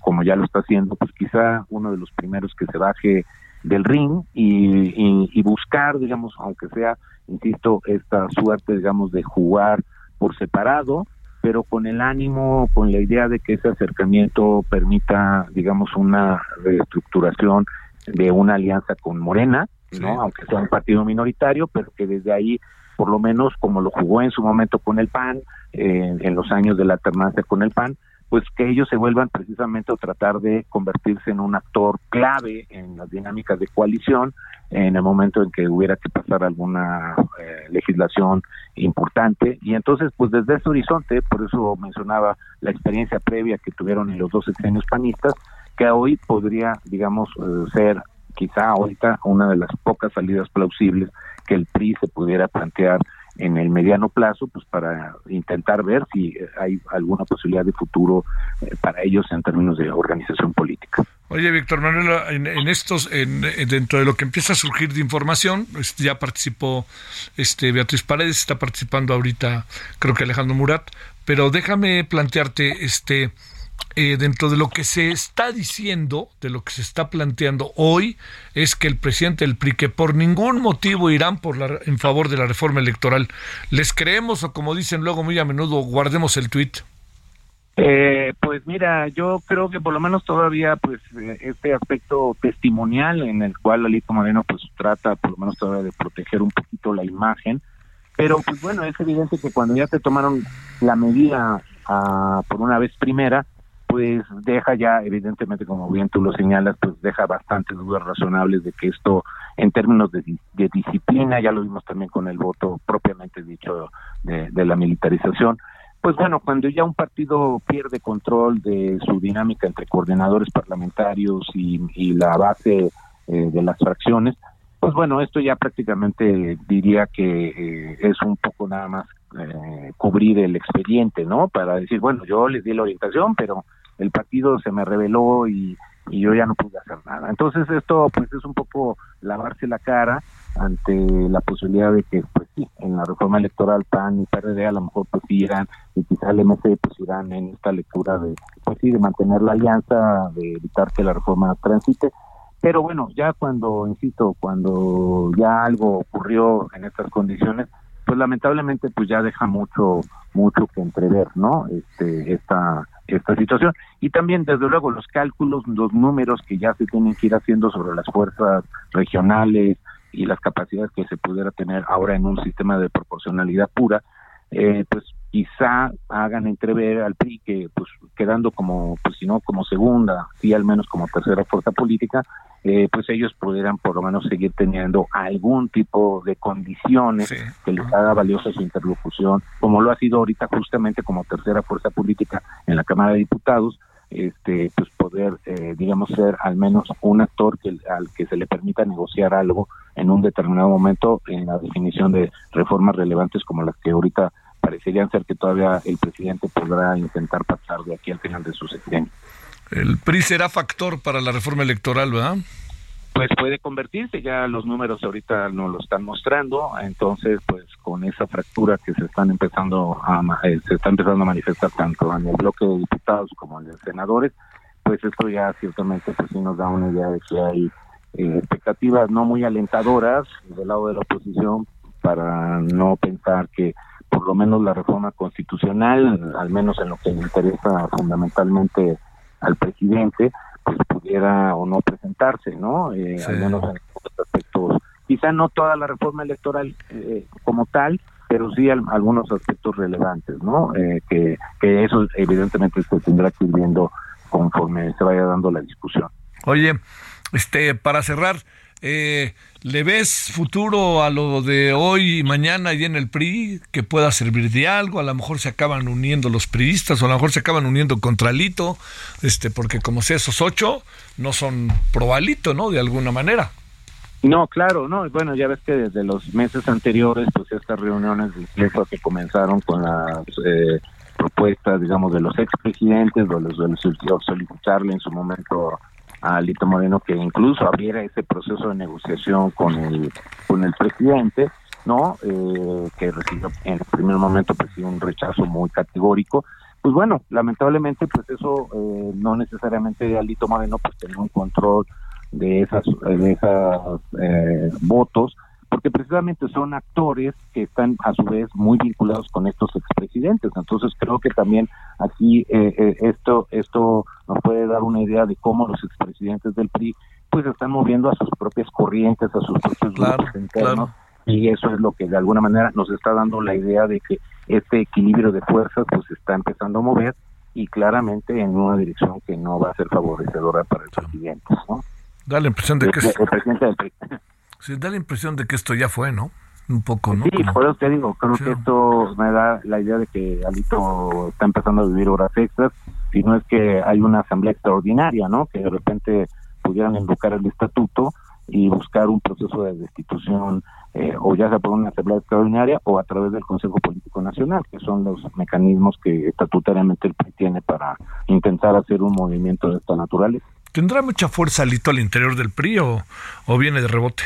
como ya lo está haciendo, pues quizá uno de los primeros que se baje del ring y, buscar, digamos, aunque sea, insisto, esta suerte, digamos, de jugar por separado, pero con el ánimo, con la idea de que ese acercamiento permita, digamos, una reestructuración de una alianza con Morena, ¿no? Aunque sea un partido minoritario, pero que desde ahí por lo menos como lo jugó en su momento con el PAN, eh, en los años de la alternancia con el PAN, pues que ellos se vuelvan precisamente a tratar de convertirse en un actor clave en las dinámicas de coalición en el momento en que hubiera que pasar alguna eh, legislación importante. Y entonces pues desde ese horizonte por eso mencionaba la experiencia previa que tuvieron en los dos sexenios panistas que hoy podría digamos eh, ser quizá ahorita una de las pocas salidas plausibles que el PRI se pudiera plantear en el mediano plazo, pues para intentar ver si hay alguna posibilidad de futuro eh, para ellos en términos de organización política. Oye, Víctor Manuel, en, estos, en, dentro de lo que empieza a surgir de información, este, ya participó este Beatriz Paredes, está participando ahorita, creo que Alejandro Murat, pero déjame plantearte, este, eh, dentro de lo que se está diciendo, de lo que se está planteando hoy, es que el presidente del PRI, que por ningún motivo irán por la, en favor de la reforma electoral, ¿les creemos o como dicen luego muy a menudo, guardemos el tuit? Eh, pues mira, yo creo que por lo menos todavía, pues eh, este aspecto testimonial en el cual Alito Moreno pues trata por lo menos todavía de proteger un poquito la imagen, pero pues bueno, es evidente que cuando ya te tomaron la medida ah, por una vez primera, pues deja ya, evidentemente, como bien tú lo señalas, pues deja bastantes dudas razonables de que esto, en términos de, disciplina, ya lo vimos también con el voto propiamente dicho de, la militarización, pues bueno, cuando ya un partido pierde control de su dinámica entre coordinadores parlamentarios y, la base eh, de las fracciones, pues bueno, esto ya prácticamente diría que eh, es un poco nada más eh, cubrir el expediente, ¿no? Para decir, bueno, yo les di la orientación, pero el partido se me reveló y, yo ya no pude hacer nada. Entonces esto pues es un poco lavarse la cara ante la posibilidad de que pues sí, en la reforma electoral PAN y PRD a lo mejor pues irán y quizá el MC pues irán en esta lectura de pues sí, de mantener la alianza, de evitar que la reforma transite, pero bueno, ya cuando, insisto, cuando ya algo ocurrió en estas condiciones, pues lamentablemente pues ya deja mucho mucho que entrever, ¿no? Este esta esta situación. Y también desde luego los cálculos, los números que ya se tienen que ir haciendo sobre las fuerzas regionales y las capacidades que se pudiera tener ahora en un sistema de proporcionalidad pura, eh, pues quizá hagan entrever al PRI que pues quedando como pues si no como segunda y al menos como tercera fuerza política eh, pues ellos pudieran por lo menos seguir teniendo algún tipo de condiciones que les haga valiosa su interlocución como lo ha sido ahorita justamente como tercera fuerza política en la Cámara de Diputados este pues poder eh, digamos ser al menos un actor que al que se le permita negociar algo en un determinado momento en la definición de reformas relevantes como las que ahorita parecerían ser que todavía el presidente podrá intentar pasar de aquí al final de su sexenio. El PRI será factor para la reforma electoral, ¿verdad? Pues puede convertirse, ya los números ahorita nos lo están mostrando, entonces pues con esa fractura que se están empezando a eh, se está empezando a manifestar tanto en el bloque de diputados como en los senadores, pues esto ya ciertamente pues sí nos da una idea de que hay eh, expectativas no muy alentadoras del lado de la oposición para no pensar que por lo menos la reforma constitucional, al menos en lo que le interesa fundamentalmente al presidente, pues pudiera o no presentarse, ¿no? Eh, Al menos en aspectos, quizá no toda la reforma electoral eh, como tal, pero sí algunos aspectos relevantes, ¿no? Eh, que, que eso evidentemente se tendrá que ir viendo conforme se vaya dando la discusión. Oye, este, para cerrar, eh, ¿Le ves futuro a lo de hoy y mañana y en el PRI que pueda servir de algo? A lo mejor se acaban uniendo los priistas o a lo mejor se acaban uniendo contra Lito, este, porque como sé, esos ocho no son probalito, ¿no? De alguna manera. No, claro, no. Bueno, ya ves que desde los meses anteriores, pues estas reuniones de que comenzaron con las eh, propuestas, digamos, de los expresidentes, de los, de los solicitarle en su momento a Lito Moreno que incluso abriera ese proceso de negociación con el con el presidente no eh, que recibió en el primer momento pues un rechazo muy categórico. Pues bueno lamentablemente pues eso eh, no necesariamente Alito Moreno pues tenía un control de esas de esas eh, votos porque precisamente son actores que están a su vez muy vinculados con estos expresidentes. Entonces creo que también aquí eh, eh, esto esto nos puede dar una idea de cómo los expresidentes del PRI pues están moviendo a sus propias corrientes, a sus propios grupos internos. Y eso es lo que de alguna manera nos está dando la idea de que este equilibrio de fuerzas pues está empezando a mover y claramente en una dirección que no va a ser favorecedora para el presidente. ¿no? Da la impresión de que... el presidente del PRI. Sí, da la impresión de que esto ya fue, ¿no? Un poco, ¿no? Sí, por eso te digo, creo que esto me da la idea de que Alito está empezando a vivir horas extras, si no es que hay una asamblea extraordinaria, ¿no? Que de repente pudieran invocar el estatuto y buscar un proceso de destitución, eh, o ya sea por una asamblea extraordinaria o a través del Consejo Político Nacional, que son los mecanismos que estatutariamente el PRI tiene para intentar hacer un movimiento de esta naturaleza. ¿Tendrá mucha fuerza Alito al interior del PRI o viene de rebote?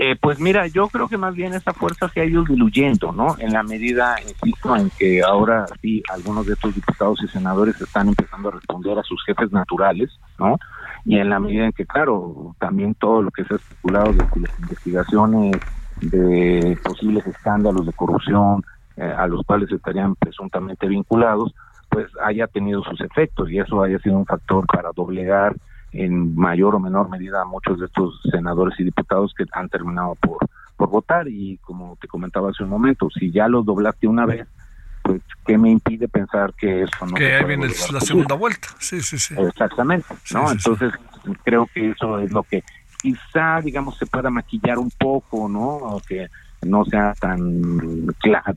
Eh, pues mira, yo creo que más bien esa fuerza se ha ido diluyendo, ¿no? En la medida, insisto, en que ahora sí algunos de estos diputados y senadores están empezando a responder a sus jefes naturales, ¿no? Y en la medida en que, claro, también todo lo que se ha especulado de las investigaciones de posibles escándalos de corrupción eh, a los cuales estarían presuntamente vinculados, pues haya tenido sus efectos y eso haya sido un factor para doblegar en mayor o menor medida muchos de estos senadores y diputados que han terminado por, por votar y como te comentaba hace un momento, si ya los doblaste una vez, pues ¿qué me impide pensar que eso no... Que ahí viene la segunda vuelta, sí, sí, sí. Exactamente, ¿no? Entonces creo que eso es lo que quizá, digamos, se pueda maquillar un poco, ¿no? O que no sea tan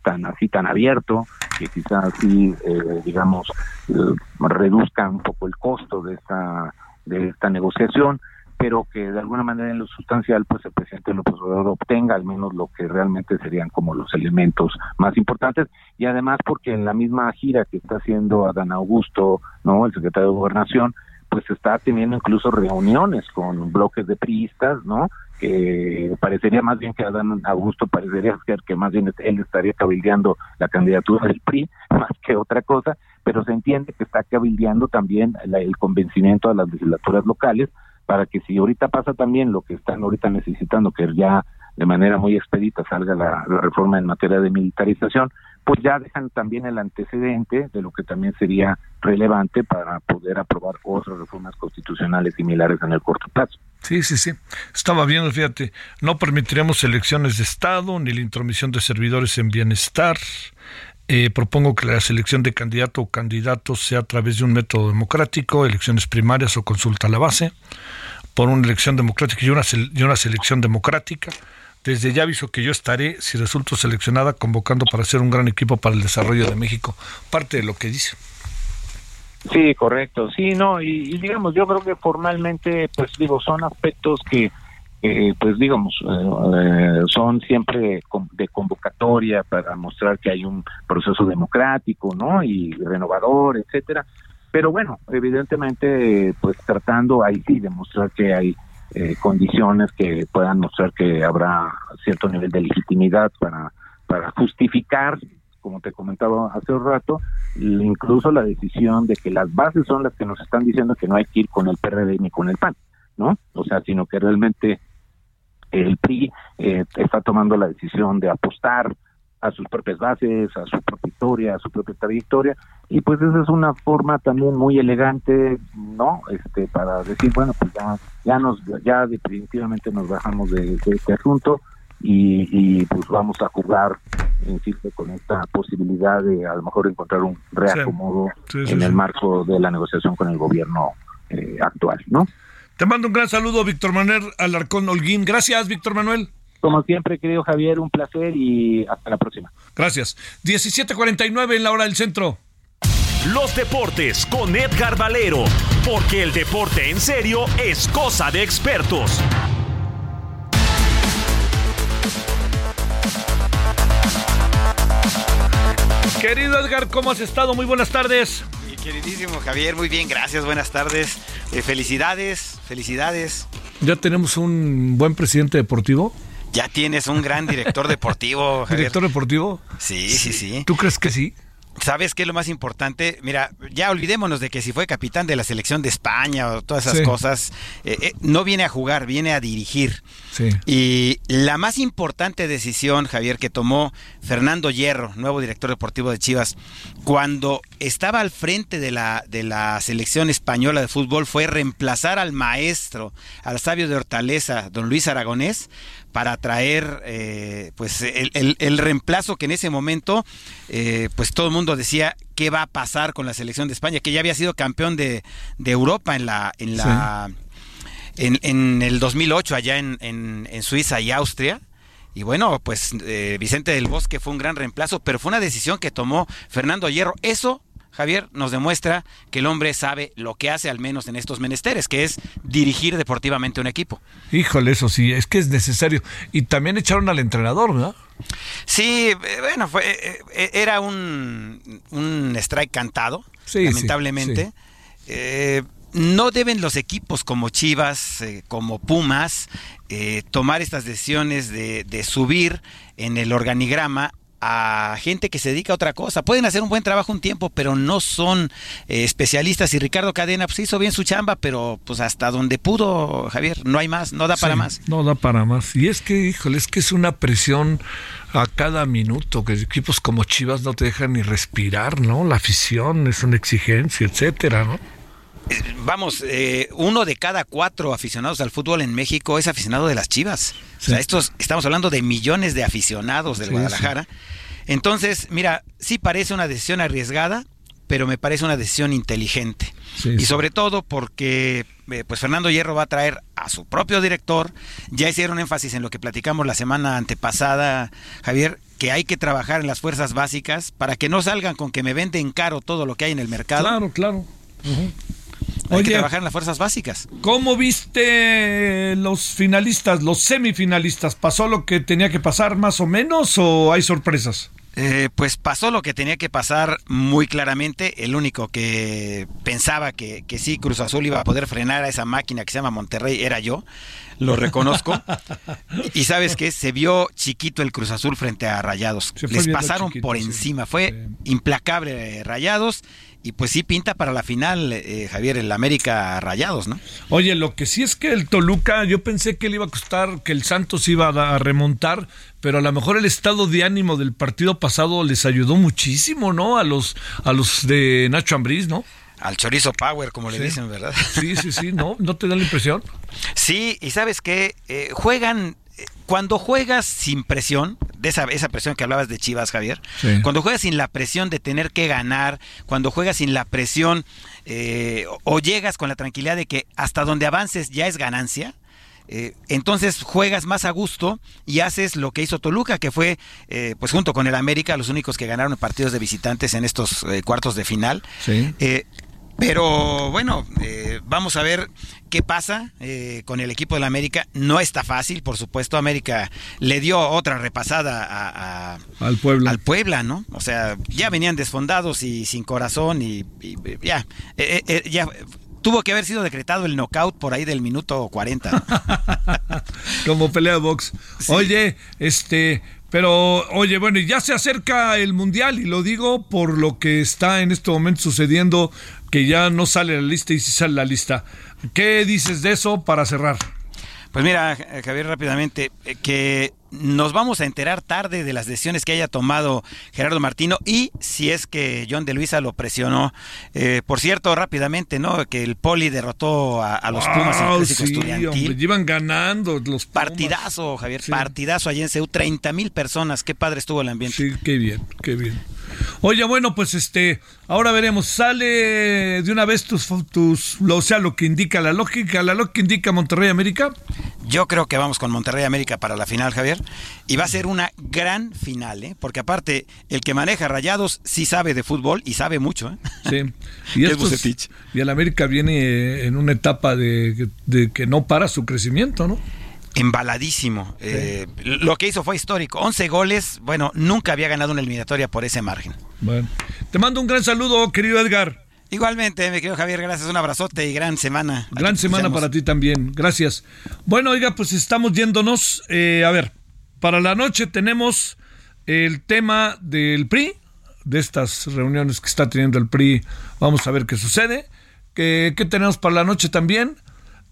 tan así tan abierto que quizá así eh, digamos eh, reduzca un poco el costo de esta de esta negociación, pero que de alguna manera en lo sustancial pues el presidente López Obrador obtenga al menos lo que realmente serían como los elementos más importantes y además porque en la misma gira que está haciendo Adán Augusto, ¿no? el secretario de Gobernación, pues está teniendo incluso reuniones con bloques de priistas, ¿no? que parecería más bien que Adán Augusto parecería ser que más bien él estaría cabildeando la candidatura del PRI más que otra cosa, pero se entiende que está cabildeando también el convencimiento a las legislaturas locales para que si ahorita pasa también lo que están ahorita necesitando, que ya de manera muy expedita salga la, reforma en materia de militarización, pues ya dejan también el antecedente de lo que también sería relevante para poder aprobar otras reformas constitucionales similares en el corto plazo. Sí, sí, sí. Estaba viendo, fíjate, no permitiremos elecciones de Estado ni la intromisión de servidores en bienestar, eh, propongo que la selección de candidato o candidato sea a través de un método democrático, elecciones primarias o consulta a la base, por una elección democrática y una, y una selección democrática. Desde ya aviso que yo estaré, si resulto seleccionada, convocando para ser un gran equipo para el desarrollo de México. Parte de lo que dice. Sí, correcto. Sí, no, y digamos, yo creo que formalmente, pues digo, son aspectos que eh, pues digamos, eh, son siempre de convocatoria para mostrar que hay un proceso democrático, ¿no? Y renovador, etcétera. Pero bueno, evidentemente, pues tratando ahí sí de mostrar que hay eh, condiciones que puedan mostrar que habrá cierto nivel de legitimidad para, para justificar como te comentaba hace un rato, incluso la decisión de que las bases son las que nos están diciendo que no hay que ir con el PRD ni con el PAN, ¿no? O sea, sino que realmente el PRI eh, está tomando la decisión de apostar a sus propias bases, a su propia historia, a su propia trayectoria, y pues esa es una forma también muy elegante, ¿no? Este, para decir, bueno, pues ya, ya nos, ya definitivamente nos bajamos de, este asunto y, y, pues vamos a jugar, insisto, con esta posibilidad de a lo mejor encontrar un reacomodo en el marco de la negociación con el gobierno eh, actual, ¿no? Te mando un gran saludo, Víctor Manuel Alarcón Holguín. Gracias, Víctor Manuel. Como siempre, querido Javier, un placer y hasta la próxima. Gracias. 17:49 en la hora del centro. Los deportes con Edgar Valero, porque el deporte en serio es cosa de expertos. Querido Edgar, ¿cómo has estado? Muy buenas tardes. Mi queridísimo Javier, muy bien, gracias, buenas tardes. Eh, felicidades, felicidades. ¿Ya tenemos un buen presidente deportivo? Ya tienes un gran director deportivo. Javier. ¿Director deportivo? Sí, sí, sí. ¿Tú crees que sí? ¿Sabes qué es lo más importante? Mira, ya olvidémonos de que si fue capitán de la selección de España o todas esas cosas, eh, eh, no viene a jugar, viene a dirigir. Sí. Y la más importante decisión, Javier, que tomó Fernando Hierro, nuevo director deportivo de Chivas, cuando estaba al frente de la, de la selección española de fútbol, fue reemplazar al maestro, al sabio de Hortaleza, don Luis Aragonés, para traer eh, pues el, reemplazo que en ese momento eh, pues todo el mundo decía qué va a pasar con la selección de España que ya había sido campeón de, Europa en la en la en, el 2008 allá en, en, Suiza y Austria. Y bueno, pues eh, Vicente del Bosque fue un gran reemplazo, pero fue una decisión que tomó Fernando Hierro. Eso Javier, nos demuestra que el hombre sabe lo que hace al menos en estos menesteres, que es dirigir deportivamente un equipo. Híjole, eso sí, es que es necesario. Y también echaron al entrenador, ¿no? Sí, eh, bueno, fue, eh, eh, era un, un strike cantado, lamentablemente. no deben los equipos como Chivas, como Pumas, tomar estas decisiones de, de subir en el organigrama a gente que se dedica a otra cosa. Pueden hacer un buen trabajo un tiempo, pero no son eh, especialistas. Y Ricardo Cadena pues hizo bien su chamba, pero pues hasta donde pudo, Javier, no hay más, no da para más. No da para más. Y es que, híjole, es que es una presión a cada minuto, que equipos como Chivas no te dejan ni respirar, ¿no? La afición es una exigencia, etcétera, ¿no? Vamos, eh, uno de cada cuatro aficionados al fútbol en México es aficionado de las Chivas. O sea, estos, estamos hablando de millones de aficionados del Guadalajara. Entonces, mira, sí parece una decisión arriesgada, pero me parece una decisión inteligente. y sobre todo porque eh, pues Fernando Hierro va a traer a su propio director. Ya hicieron énfasis en lo que platicamos la semana antepasada, Javier, que hay que trabajar en las fuerzas básicas para que no salgan con que me venden caro todo lo que hay en el mercado. Claro, claro. Hay que trabajar en las fuerzas básicas. ¿Cómo viste los finalistas, los semifinalistas? ¿Pasó lo que tenía que pasar más o menos o hay sorpresas? Eh, pues pasó lo que tenía que pasar muy claramente. El único que pensaba que, que, sí, Cruz Azul iba a poder frenar a esa máquina que se llama Monterrey era yo. Lo reconozco. y sabes que se vio chiquito el Cruz Azul frente a Rayados. Les pasaron por encima. Fue implacable eh, Rayados y pues sí pinta para la final, eh, Javier, el América Rayados, ¿no? Oye, lo que sí es que el Toluca, yo pensé que le iba a costar, que el Santos iba a, remontar, pero a lo mejor el estado de ánimo del partido pasado les ayudó muchísimo, ¿no? A los, a los de Nacho Ambriz, ¿no? Al chorizo power, como le dicen, ¿verdad? Sí, sí, sí, ¿no? ¿No te da la impresión? Sí, y sabes que eh, juegan cuando juegas sin presión, de esa, esa presión que hablabas de Chivas, Javier, cuando juegas sin la presión de tener que ganar, cuando juegas sin la presión eh, o llegas con la tranquilidad de que hasta donde avances ya es ganancia, eh, entonces juegas más a gusto y haces lo que hizo Toluca, que fue, eh, pues junto con el América, los únicos que ganaron partidos de visitantes en estos cuartos de final. Sí. Pero bueno, eh, vamos a ver qué pasa eh, con el equipo del América. No está fácil, por supuesto. América le dio otra repasada a, al Puebla. Al Puebla, ¿no? O sea, ya venían desfondados y sin corazón y, ya, eh, ya tuvo que haber sido decretado el knockout por ahí del minuto 40. Como pelea de box. Oye, este, Pero, oye, bueno, y ya se acerca el Mundial y lo digo por lo que está en este momento sucediendo, que ya no sale la lista y sí sale la lista. ¿Qué dices de eso para cerrar? Pues mira, Javier, rápidamente, eh, que nos vamos a enterar tarde de las decisiones que haya tomado Gerardo Martino y si es que John de Luisa lo presionó. Eh, por cierto, rápidamente, ¿no? Que el Poli derrotó a, los Pumas en el clásico estudiantil. llevan ganando los Pumas. Partidazo, Javier, partidazo allí en CEU, 30 mil personas. Qué padre estuvo el ambiente. Sí, qué bien, qué bien. Oye, bueno, pues este, ahora veremos, sale de una vez tus, tus, o sea, lo que indica la lógica, la lógica indica Monterrey América. Yo creo que vamos con Monterrey América para la final, Javier, y va a ser una gran final, ¿eh? porque aparte el que maneja Rayados sí sabe de fútbol y sabe mucho. ¿eh? Sí. Y, y el América viene en una etapa de, de que no para su crecimiento, ¿no? Embaladísimo. Eh, lo que hizo fue histórico. 11 goles, bueno, nunca había ganado una eliminatoria por ese margen. Bueno, te mando un gran saludo, querido Edgar. Igualmente, mi querido Javier, gracias, un abrazote y gran semana. Gran semana para ti también, gracias. Bueno, oiga, pues estamos yéndonos. Eh, a ver, para la noche tenemos el tema del PRI, de estas reuniones que está teniendo el PRI. Vamos a ver qué sucede. ¿Qué, qué tenemos para la noche también?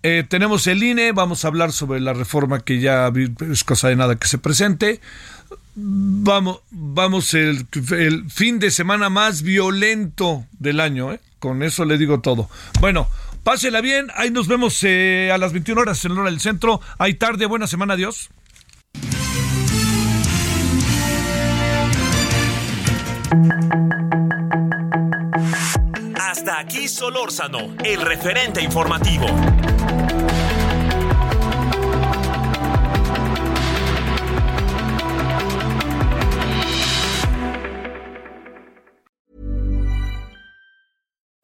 Eh, tenemos el INE, vamos a hablar sobre la reforma que ya es cosa de nada que se presente. Vamos, vamos el, fin de semana más violento del año, ¿eh? con eso le digo todo. Bueno, pásela bien, ahí nos vemos eh, a las 21 horas en la hora del centro. Hay tarde, buena semana, adiós. Hasta aquí Solórzano, el referente informativo.